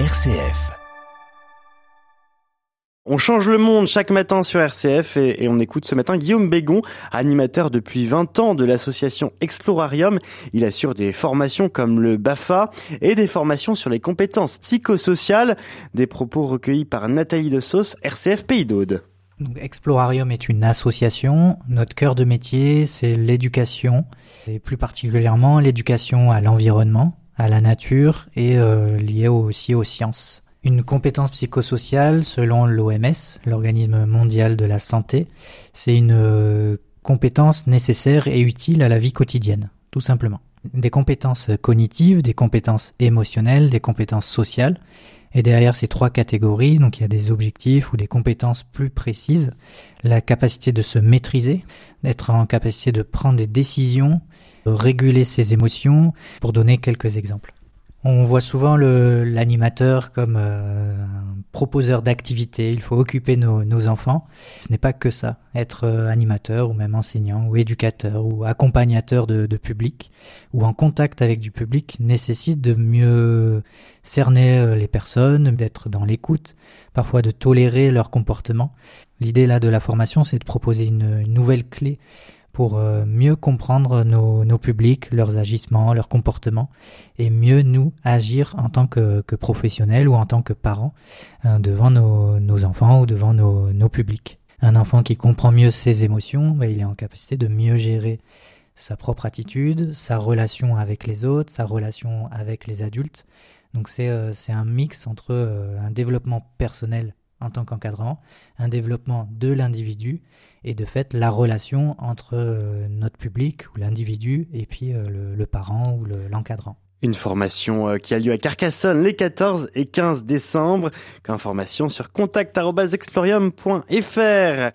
RCF. On change le monde chaque matin sur RCF et, on écoute ce matin Guillaume Bégon, animateur depuis 20 ans de l'association Explorarium. Il assure des formations comme le BAFA et des formations sur les compétences psychosociales. Des propos recueillis par Nathalie de Sauce, RCF Pays d'Aude. Explorarium est une association. Notre cœur de métier, c'est l'éducation, et plus particulièrement l'éducation à l'environnement, à la nature et euh, liée aussi aux sciences. Une compétence psychosociale, selon l'OMS, l'organisme mondial de la santé, c'est une euh, compétence nécessaire et utile à la vie quotidienne, tout simplement. Des compétences cognitives, des compétences émotionnelles, des compétences sociales. Et derrière ces trois catégories, donc il y a des objectifs ou des compétences plus précises, la capacité de se maîtriser, d'être en capacité de prendre des décisions, de réguler ses émotions, pour donner quelques exemples. On voit souvent l'animateur comme euh, un proposeur d'activités. Il faut occuper nos, enfants. Ce n'est pas que ça. Être euh, animateur ou même enseignant ou éducateur ou accompagnateur de, public ou en contact avec du public nécessite de mieux cerner euh, les personnes, d'être dans l'écoute, parfois de tolérer leur comportement. L'idée là de la formation, c'est de proposer une nouvelle clé pour euh, mieux comprendre nos, publics, leurs agissements, leurs comportements, et mieux nous agir en tant que, professionnels ou en tant que parents euh, devant nos, enfants ou devant nos, nos, publics. Un enfant qui comprend mieux ses émotions, bah, il est en capacité de mieux gérer sa propre attitude, sa relation avec les autres, sa relation avec les adultes. Donc c'est euh, un mix entre un développement personnel en tant qu'encadrant, un développement de l'individu et de fait la relation entre euh, notre public ou l'individu et puis euh, le, parent ou l'encadrant. Une formation euh, qui a lieu à Carcassonne les 14 et 15 décembre. Information sur contact.explorium.fr.